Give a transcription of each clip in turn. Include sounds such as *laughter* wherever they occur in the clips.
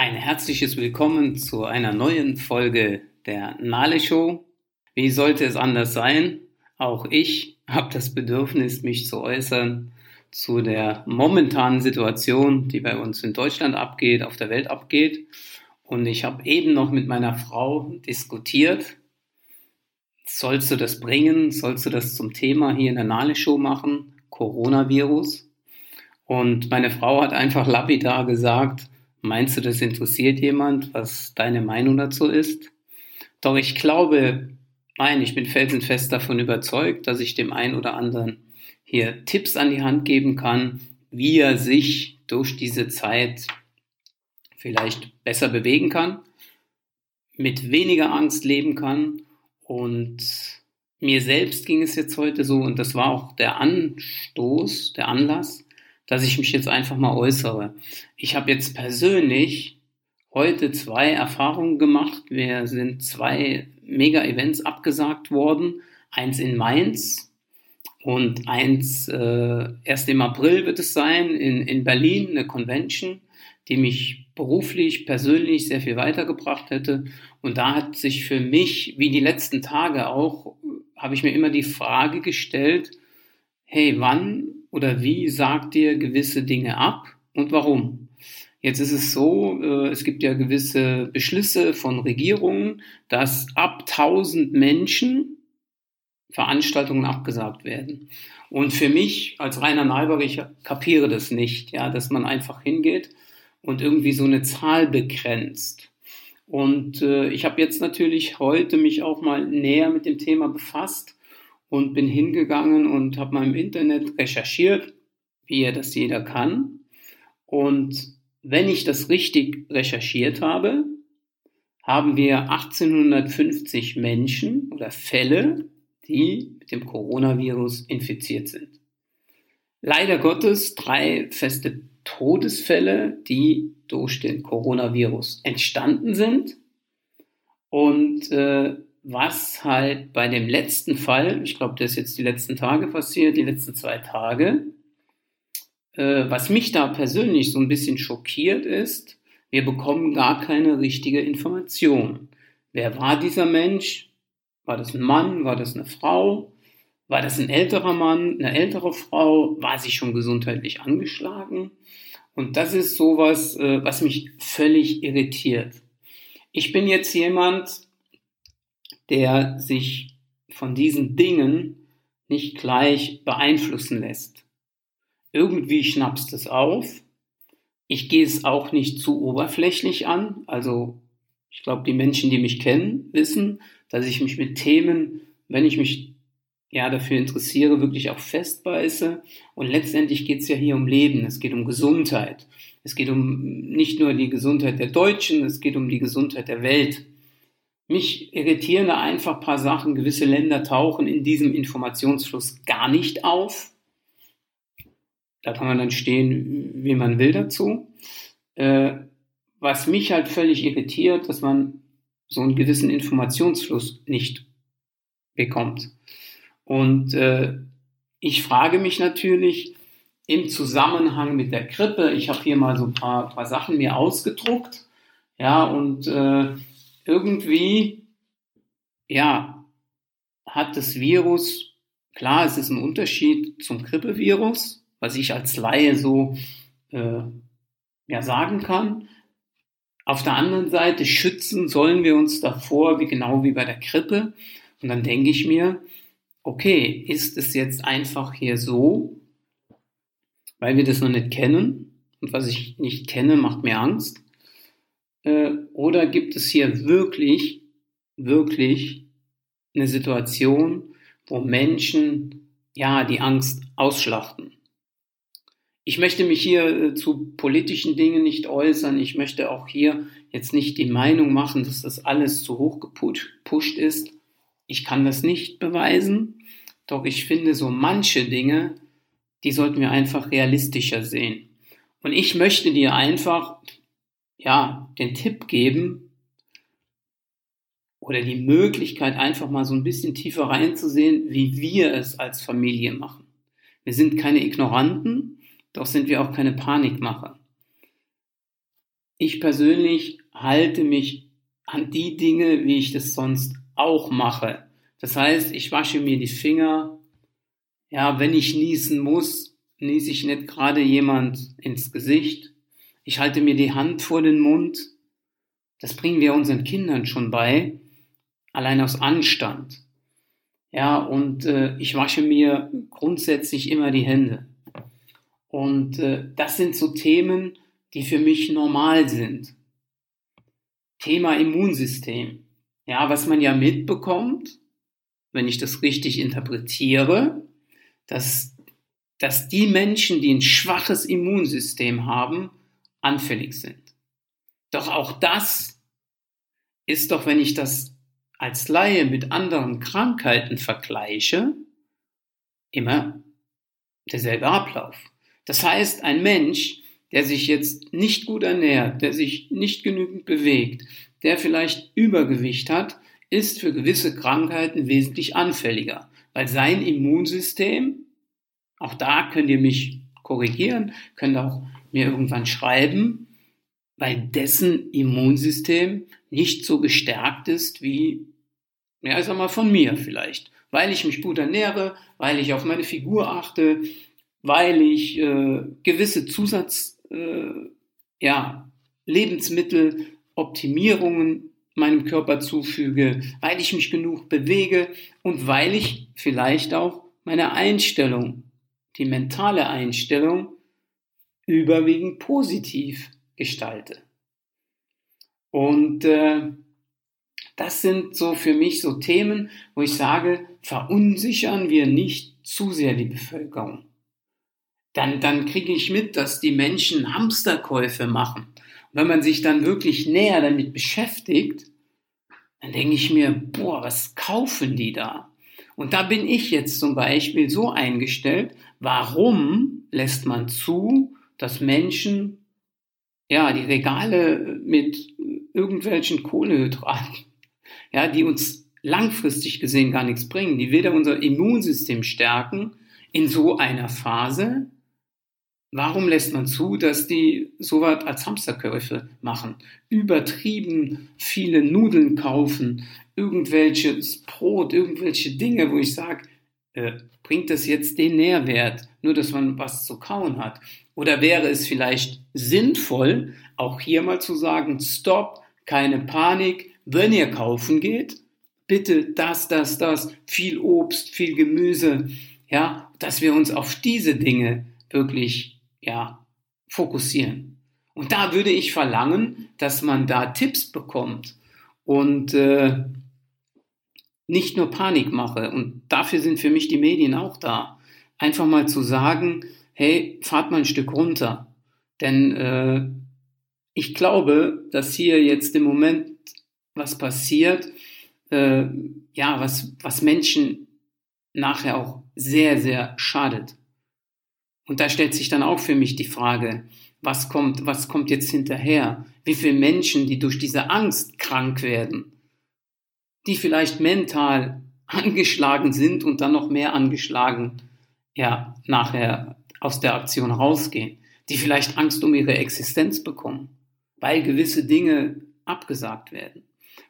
Ein herzliches Willkommen zu einer neuen Folge der Nale Show. Wie sollte es anders sein? Auch ich habe das Bedürfnis, mich zu äußern zu der momentanen Situation, die bei uns in Deutschland abgeht, auf der Welt abgeht. Und ich habe eben noch mit meiner Frau diskutiert. Sollst du das bringen? Sollst du das zum Thema hier in der Nale Show machen? Coronavirus? Und meine Frau hat einfach lapidar gesagt, Meinst du, das interessiert jemand, was deine Meinung dazu ist? Doch ich glaube, nein, ich bin felsenfest davon überzeugt, dass ich dem einen oder anderen hier Tipps an die Hand geben kann, wie er sich durch diese Zeit vielleicht besser bewegen kann, mit weniger Angst leben kann. Und mir selbst ging es jetzt heute so, und das war auch der Anstoß, der Anlass, dass ich mich jetzt einfach mal äußere. Ich habe jetzt persönlich heute zwei Erfahrungen gemacht. Wir sind zwei Mega-Events abgesagt worden. Eins in Mainz und eins äh, erst im April wird es sein in, in Berlin, eine Convention, die mich beruflich, persönlich sehr viel weitergebracht hätte. Und da hat sich für mich, wie die letzten Tage auch, habe ich mir immer die Frage gestellt, hey, wann oder wie sagt ihr gewisse Dinge ab und warum? Jetzt ist es so, äh, es gibt ja gewisse Beschlüsse von Regierungen, dass ab 1000 Menschen Veranstaltungen abgesagt werden. Und für mich als reiner Nalber, ich kapiere das nicht, ja, dass man einfach hingeht und irgendwie so eine Zahl begrenzt. Und äh, ich habe jetzt natürlich heute mich auch mal näher mit dem Thema befasst und bin hingegangen und habe mal im Internet recherchiert, wie ja das jeder kann. Und wenn ich das richtig recherchiert habe, haben wir 1850 Menschen oder Fälle, die mit dem Coronavirus infiziert sind. Leider Gottes drei feste Todesfälle, die durch den Coronavirus entstanden sind. Und äh, was halt bei dem letzten Fall, ich glaube, das ist jetzt die letzten Tage passiert, die letzten zwei Tage, äh, was mich da persönlich so ein bisschen schockiert ist, wir bekommen gar keine richtige Information. Wer war dieser Mensch? War das ein Mann? War das eine Frau? War das ein älterer Mann, eine ältere Frau? War sie schon gesundheitlich angeschlagen? Und das ist sowas, äh, was mich völlig irritiert. Ich bin jetzt jemand, der sich von diesen Dingen nicht gleich beeinflussen lässt. Irgendwie schnappst es auf. Ich gehe es auch nicht zu oberflächlich an. Also ich glaube, die Menschen, die mich kennen, wissen, dass ich mich mit Themen, wenn ich mich ja dafür interessiere, wirklich auch festbeiße. Und letztendlich geht es ja hier um Leben. Es geht um Gesundheit. Es geht um nicht nur die Gesundheit der Deutschen, es geht um die Gesundheit der Welt. Mich irritieren da einfach ein paar Sachen. Gewisse Länder tauchen in diesem Informationsfluss gar nicht auf. Da kann man dann stehen, wie man will dazu. Äh, was mich halt völlig irritiert, dass man so einen gewissen Informationsfluss nicht bekommt. Und äh, ich frage mich natürlich im Zusammenhang mit der Grippe, ich habe hier mal so ein paar, paar Sachen mir ausgedruckt, ja, und äh, irgendwie, ja, hat das Virus, klar, es ist ein Unterschied zum Grippevirus, was ich als Laie so äh, ja, sagen kann. Auf der anderen Seite schützen sollen wir uns davor, wie genau wie bei der Grippe. Und dann denke ich mir, okay, ist es jetzt einfach hier so, weil wir das noch nicht kennen und was ich nicht kenne, macht mir Angst. Äh, oder gibt es hier wirklich, wirklich eine Situation, wo Menschen ja die Angst ausschlachten? Ich möchte mich hier äh, zu politischen Dingen nicht äußern. Ich möchte auch hier jetzt nicht die Meinung machen, dass das alles zu hoch gepusht ist. Ich kann das nicht beweisen. Doch ich finde, so manche Dinge, die sollten wir einfach realistischer sehen. Und ich möchte dir einfach ja, den Tipp geben oder die Möglichkeit, einfach mal so ein bisschen tiefer reinzusehen, wie wir es als Familie machen. Wir sind keine Ignoranten, doch sind wir auch keine Panikmacher. ich persönlich halte mich an die Dinge, wie ich das sonst auch mache. Das heißt, ich wasche mir die Finger. Ja, wenn ich niesen muss, niese ich nicht gerade jemand ins Gesicht. Ich halte mir die Hand vor den Mund. Das bringen wir unseren Kindern schon bei, allein aus Anstand. Ja, und äh, ich wasche mir grundsätzlich immer die Hände. Und äh, das sind so Themen, die für mich normal sind. Thema Immunsystem. Ja, was man ja mitbekommt, wenn ich das richtig interpretiere, dass, dass die Menschen, die ein schwaches Immunsystem haben, anfällig sind. Doch auch das ist doch, wenn ich das als Laie mit anderen Krankheiten vergleiche, immer derselbe Ablauf. Das heißt, ein Mensch, der sich jetzt nicht gut ernährt, der sich nicht genügend bewegt, der vielleicht Übergewicht hat, ist für gewisse Krankheiten wesentlich anfälliger, weil sein Immunsystem, auch da könnt ihr mich korrigieren, könnt auch mir irgendwann schreiben, weil dessen Immunsystem nicht so gestärkt ist wie, ja, ich sag mal, von mir vielleicht. Weil ich mich gut ernähre, weil ich auf meine Figur achte, weil ich äh, gewisse Zusatz, äh, ja, Lebensmitteloptimierungen meinem Körper zufüge, weil ich mich genug bewege und weil ich vielleicht auch meine Einstellung, die mentale Einstellung, überwiegend positiv gestalte. Und äh, das sind so für mich so Themen, wo ich sage, verunsichern wir nicht zu sehr die Bevölkerung. Dann, dann kriege ich mit, dass die Menschen Hamsterkäufe machen. Und wenn man sich dann wirklich näher damit beschäftigt, dann denke ich mir, boah, was kaufen die da? Und da bin ich jetzt zum Beispiel so eingestellt, warum lässt man zu, dass Menschen ja die Regale mit irgendwelchen Kohlehydraten, *laughs* ja, die uns langfristig gesehen gar nichts bringen, die weder unser Immunsystem stärken in so einer Phase, Warum lässt man zu, dass die sowas als Hamsterkäufe machen? Übertrieben viele Nudeln kaufen, irgendwelches Brot, irgendwelche Dinge, wo ich sage, äh, bringt das jetzt den Nährwert, nur dass man was zu kauen hat? Oder wäre es vielleicht sinnvoll, auch hier mal zu sagen, stopp, keine Panik, wenn ihr kaufen geht, bitte das, das, das, viel Obst, viel Gemüse, ja, dass wir uns auf diese Dinge wirklich ja, fokussieren. Und da würde ich verlangen, dass man da Tipps bekommt und äh, nicht nur Panik mache. Und dafür sind für mich die Medien auch da. Einfach mal zu sagen, hey, fahrt mal ein Stück runter. Denn äh, ich glaube, dass hier jetzt im Moment was passiert, äh, ja, was, was Menschen nachher auch sehr, sehr schadet. Und da stellt sich dann auch für mich die Frage, was kommt, was kommt jetzt hinterher? Wie viele Menschen, die durch diese Angst krank werden, die vielleicht mental *laughs* angeschlagen sind und dann noch mehr angeschlagen, ja, nachher aus der Aktion rausgehen, die vielleicht Angst um ihre Existenz bekommen, weil gewisse Dinge abgesagt werden.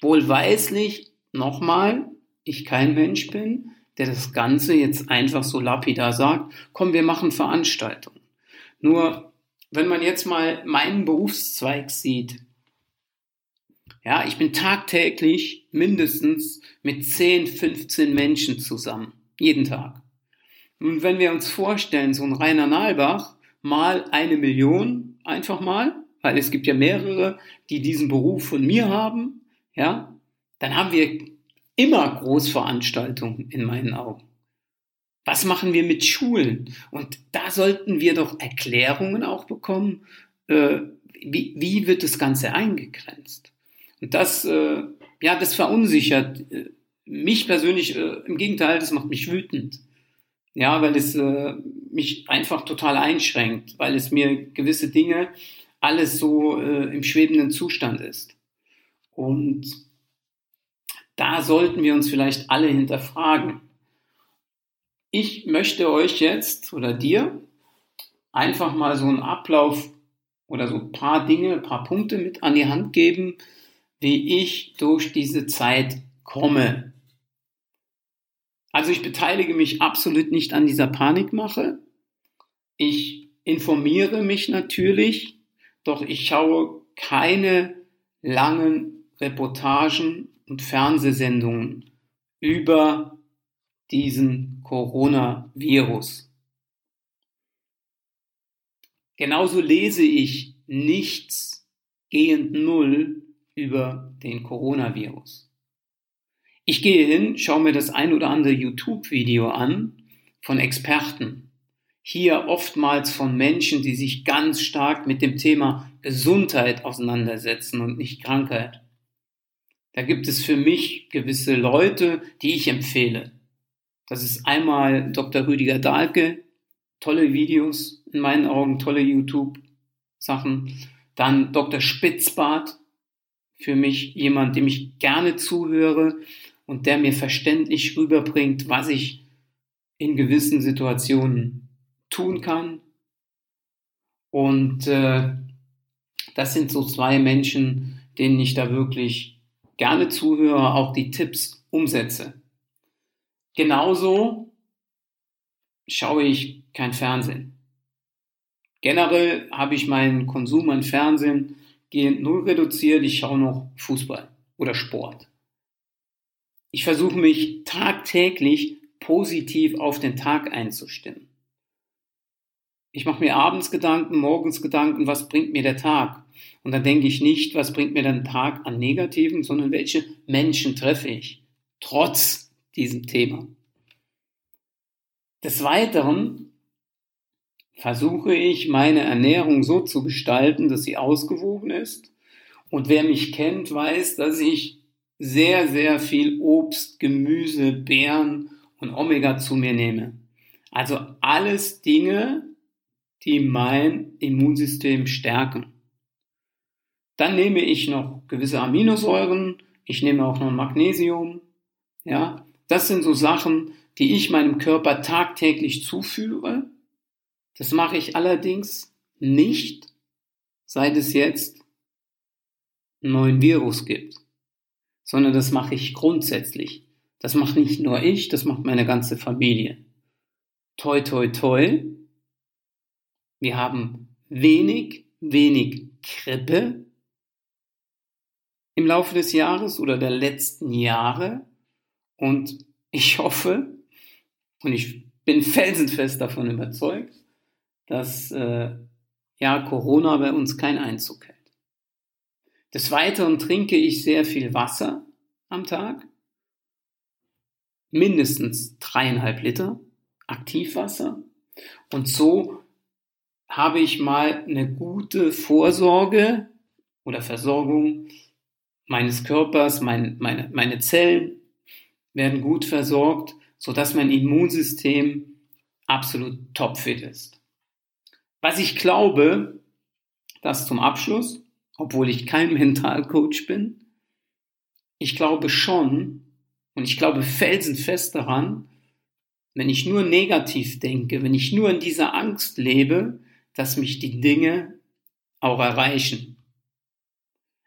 Wohlweislich, nochmal, ich kein Mensch bin, der das Ganze jetzt einfach so lapidar sagt, komm, wir machen Veranstaltungen. Nur, wenn man jetzt mal meinen Berufszweig sieht, ja, ich bin tagtäglich mindestens mit 10, 15 Menschen zusammen. Jeden Tag. Und wenn wir uns vorstellen, so ein Rainer Nalbach mal eine Million, einfach mal, weil es gibt ja mehrere, die diesen Beruf von mir haben, ja, dann haben wir immer Großveranstaltungen in meinen Augen. Was machen wir mit Schulen? Und da sollten wir doch Erklärungen auch bekommen, äh, wie, wie wird das Ganze eingegrenzt? Und das, äh, ja, das verunsichert äh, mich persönlich, äh, im Gegenteil, das macht mich wütend. Ja, weil es äh, mich einfach total einschränkt, weil es mir gewisse Dinge alles so äh, im schwebenden Zustand ist. Und da sollten wir uns vielleicht alle hinterfragen. Ich möchte euch jetzt oder dir einfach mal so einen Ablauf oder so ein paar Dinge, ein paar Punkte mit an die Hand geben, wie ich durch diese Zeit komme. Also ich beteilige mich absolut nicht an dieser Panikmache. Ich informiere mich natürlich, doch ich schaue keine langen Reportagen und Fernsehsendungen über diesen Coronavirus. Genauso lese ich nichts gehend null über den Coronavirus. Ich gehe hin, schaue mir das ein oder andere YouTube-Video an von Experten. Hier oftmals von Menschen, die sich ganz stark mit dem Thema Gesundheit auseinandersetzen und nicht Krankheit. Da gibt es für mich gewisse Leute, die ich empfehle. Das ist einmal Dr. Rüdiger Dahlke, tolle Videos, in meinen Augen tolle YouTube-Sachen. Dann Dr. Spitzbart, für mich jemand, dem ich gerne zuhöre und der mir verständlich rüberbringt, was ich in gewissen Situationen tun kann. Und äh, das sind so zwei Menschen, denen ich da wirklich gerne zuhöre, auch die Tipps umsetze. Genauso schaue ich kein Fernsehen. Generell habe ich meinen Konsum an Fernsehen gehend null reduziert. Ich schaue noch Fußball oder Sport. Ich versuche mich tagtäglich positiv auf den Tag einzustimmen. Ich mache mir abends Gedanken, morgens Gedanken, was bringt mir der Tag? Und dann denke ich nicht, was bringt mir der Tag an Negativen, sondern welche Menschen treffe ich, trotz diesem Thema. Des Weiteren versuche ich, meine Ernährung so zu gestalten, dass sie ausgewogen ist. Und wer mich kennt, weiß, dass ich sehr, sehr viel Obst, Gemüse, Beeren und Omega zu mir nehme. Also alles Dinge, die mein Immunsystem stärken. Dann nehme ich noch gewisse Aminosäuren, ich nehme auch noch Magnesium. Ja, das sind so Sachen, die ich meinem Körper tagtäglich zuführe. Das mache ich allerdings nicht, seit es jetzt einen neuen Virus gibt sondern das mache ich grundsätzlich. Das macht nicht nur ich, das macht meine ganze Familie. Toi, toi, toi. Wir haben wenig, wenig Krippe im Laufe des Jahres oder der letzten Jahre. Und ich hoffe, und ich bin felsenfest davon überzeugt, dass äh, ja Corona bei uns keinen Einzug hält. Des Weiteren trinke ich sehr viel Wasser am Tag. Mindestens dreieinhalb Liter Aktivwasser. Und so habe ich mal eine gute Vorsorge oder Versorgung meines Körpers, mein, meine, meine Zellen werden gut versorgt, sodass mein Immunsystem absolut topfit ist. Was ich glaube, das zum Abschluss, obwohl ich kein *laughs* Mentalcoach bin. Ich glaube schon und ich glaube felsenfest daran, wenn ich nur negativ denke, wenn ich nur in dieser Angst lebe, dass mich die Dinge auch erreichen.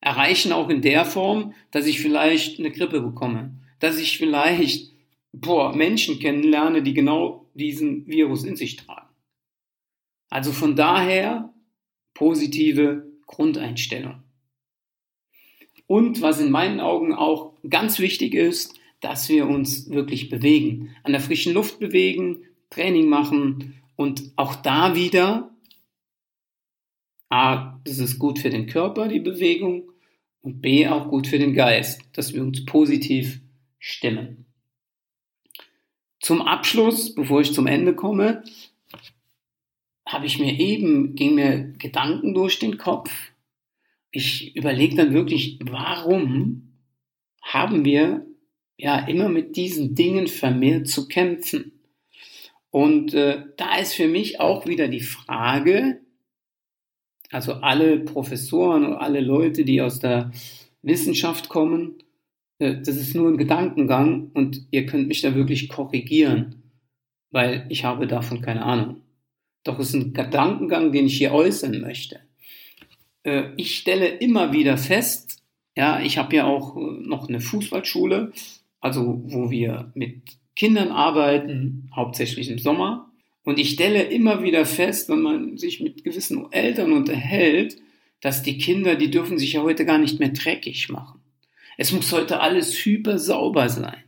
Erreichen auch in der Form, dass ich vielleicht eine Grippe bekomme, dass ich vielleicht boah, Menschen kennenlerne, die genau diesen Virus in sich tragen. Also von daher positive Grundeinstellung. Und was in meinen Augen auch ganz wichtig ist, dass wir uns wirklich bewegen, an der frischen Luft bewegen, Training machen und auch da wieder, A, das ist gut für den Körper, die Bewegung, und B, auch gut für den Geist, dass wir uns positiv stimmen. Zum Abschluss, bevor ich zum Ende komme, habe ich mir eben, ging mir Gedanken durch den Kopf. Ich überlege dann wirklich, warum haben wir ja immer mit diesen Dingen vermehrt zu kämpfen? Und äh, da ist für mich auch wieder die Frage, also alle Professoren und alle Leute, die aus der Wissenschaft kommen, äh, das ist nur ein Gedankengang und ihr könnt mich da wirklich korrigieren, weil ich habe davon keine Ahnung. Doch es ist ein Gedankengang, den ich hier äußern möchte. äh, ich stelle immer wieder fest, ja, ich habe ja auch äh, noch eine Fußballschule, also wo wir mit Kindern arbeiten, hauptsächlich im Sommer. Und ich stelle immer wieder fest, wenn man sich mit gewissen Eltern unterhält, dass die Kinder, die dürfen sich ja heute gar nicht mehr dreckig machen. Es muss heute alles hyper sauber sein.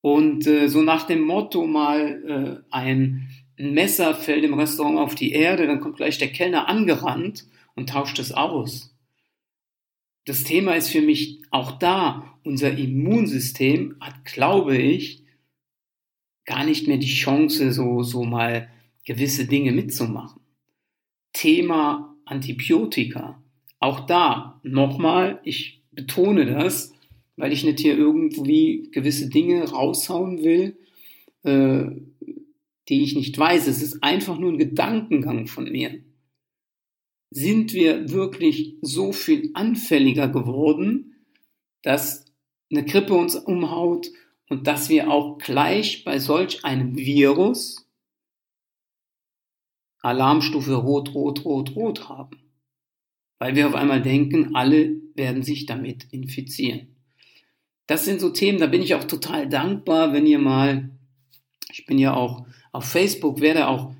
Und äh, so nach dem Motto mal äh, ein Messer fällt im Restaurant auf die Erde, dann kommt gleich der Kellner angerannt und tauscht es aus. Das Thema ist für mich auch da, unser Immunsystem hat, glaube ich, gar nicht mehr die Chance, so, so mal gewisse Dinge mitzumachen. Thema Antibiotika. Auch da, nochmal, ich betone das, weil ich nicht hier irgendwie gewisse Dinge raushauen will, äh, die ich nicht weiß. Es ist einfach nur ein Gedankengang von mir. Sind wir wirklich so viel anfälliger geworden, dass eine Grippe uns umhaut und dass wir auch gleich bei solch einem Virus Alarmstufe rot, rot, rot, rot haben. Weil wir auf einmal denken, alle werden sich damit infizieren. Das sind so Themen, da bin ich auch total dankbar, wenn ihr mal, ich bin ja auch auf Facebook, werde auch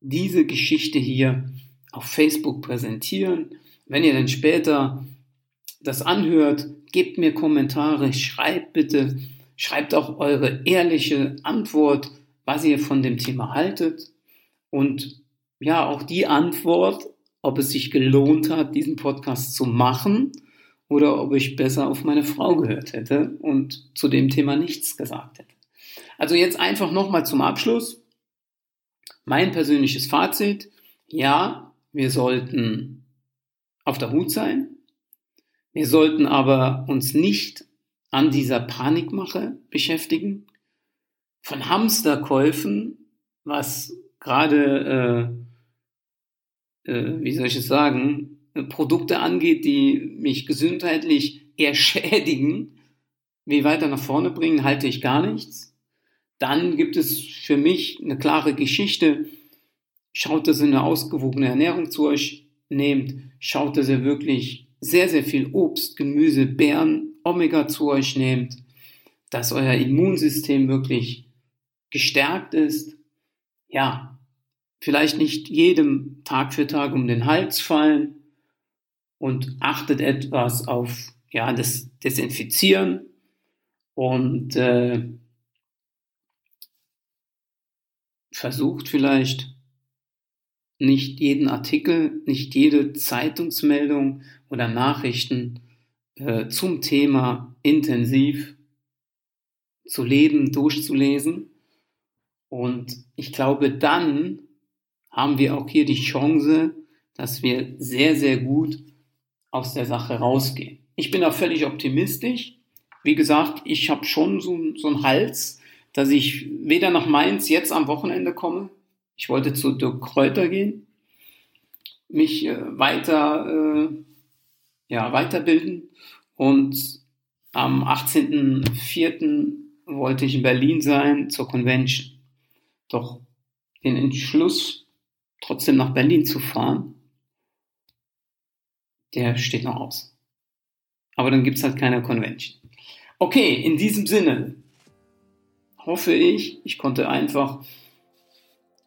diese Geschichte hier auf Facebook präsentieren. Wenn ihr dann später das anhört, gebt mir Kommentare, schreibt bitte, schreibt auch eure ehrliche Antwort, was ihr von dem Thema haltet und ja, auch die Antwort, ob es sich gelohnt hat, diesen Podcast zu machen oder ob ich besser auf meine Frau gehört hätte und zu dem Thema nichts gesagt hätte. Also jetzt einfach nochmal zum Abschluss. Mein persönliches Fazit. Ja, wir sollten auf der Hut sein. Wir sollten aber uns nicht an dieser Panikmache beschäftigen. Von Hamsterkäufen, was gerade äh, äh, wie soll ich es sagen, Produkte angeht, die mich gesundheitlich *laughs* eher schädigen, wie weiter nach vorne bringen, halte ich gar nichts. Dann gibt es für mich eine klare Geschichte. Schaut, dass ihr eine ausgewogene Ernährung zu euch nehmt. Schaut, dass ihr wirklich sehr, sehr viel Obst, Gemüse, Beeren, Omega zu euch nehmt. Dass euer Immunsystem wirklich gestärkt ist. Ja, vielleicht nicht jedem Tag für Tag um den Hals fallen und achtet etwas auf ja, das Desinfizieren und äh, versucht vielleicht nicht jeden Artikel, nicht jede Zeitungsmeldung oder Nachrichten äh, zum Thema intensiv zu leben, durchzulesen. Und ich glaube, dann haben wir auch hier die Chance, dass wir sehr, sehr gut aus der Sache rausgehen. Ich bin da völlig optimistisch. Wie gesagt, ich habe schon so, so einen Hals, dass ich weder nach Mainz jetzt am Wochenende komme. Ich wollte zu Dirk Kräuter gehen, mich äh, weiter, äh, ja, weiterbilden und am 18.04. wollte ich in Berlin sein zur Convention. Doch den Entschluss trotzdem nach Berlin zu fahren, der steht noch aus. Aber dann gibt es halt keine Convention. Okay, in diesem Sinne hoffe ich, ich konnte einfach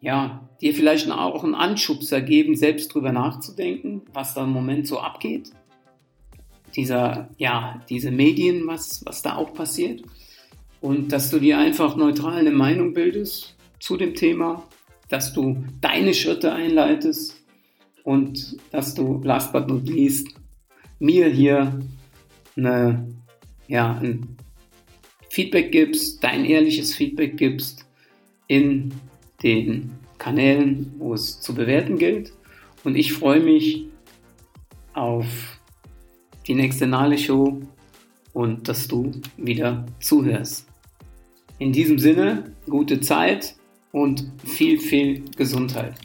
ja, dir vielleicht auch einen Anschubser geben, selbst drüber nachzudenken, was da im Moment so abgeht. Dieser, ja, diese Medien, was, was da auch passiert. Und dass du dir einfach neutral eine Meinung bildest zu dem Thema dass du deine Schritte einleitest und dass du, last but not least, mir hier eine, ja, ein Feedback gibst, dein ehrliches Feedback gibst in den Kanälen, wo es zu bewerten gilt. Und ich freue mich auf die nächste Nale Show und dass du wieder zuhörst. In diesem Sinne, gute Zeit und viel, viel Gesundheit.